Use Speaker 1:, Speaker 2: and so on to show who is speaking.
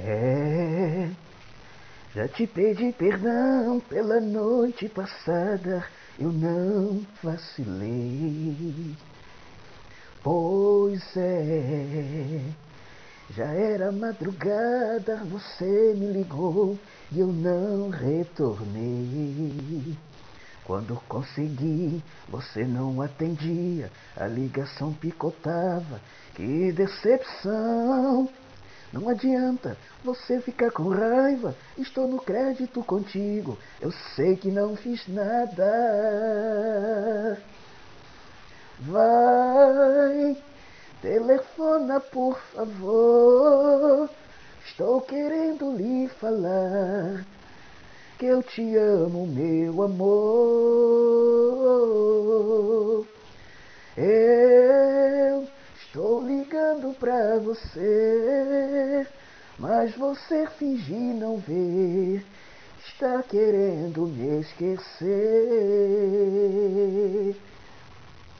Speaker 1: É, já te pedi perdão pela noite passada, eu não vacilei. Pois é, já era madrugada, você me ligou e eu não retornei. Quando consegui, você não atendia, a ligação picotava. Que decepção! Não adianta você ficar com raiva. Estou no crédito contigo. Eu sei que não fiz nada. Vai, telefona por favor. Estou querendo lhe falar que eu te amo, meu amor. Eu estou ligando pra você, mas você fingir não ver. Está querendo me esquecer.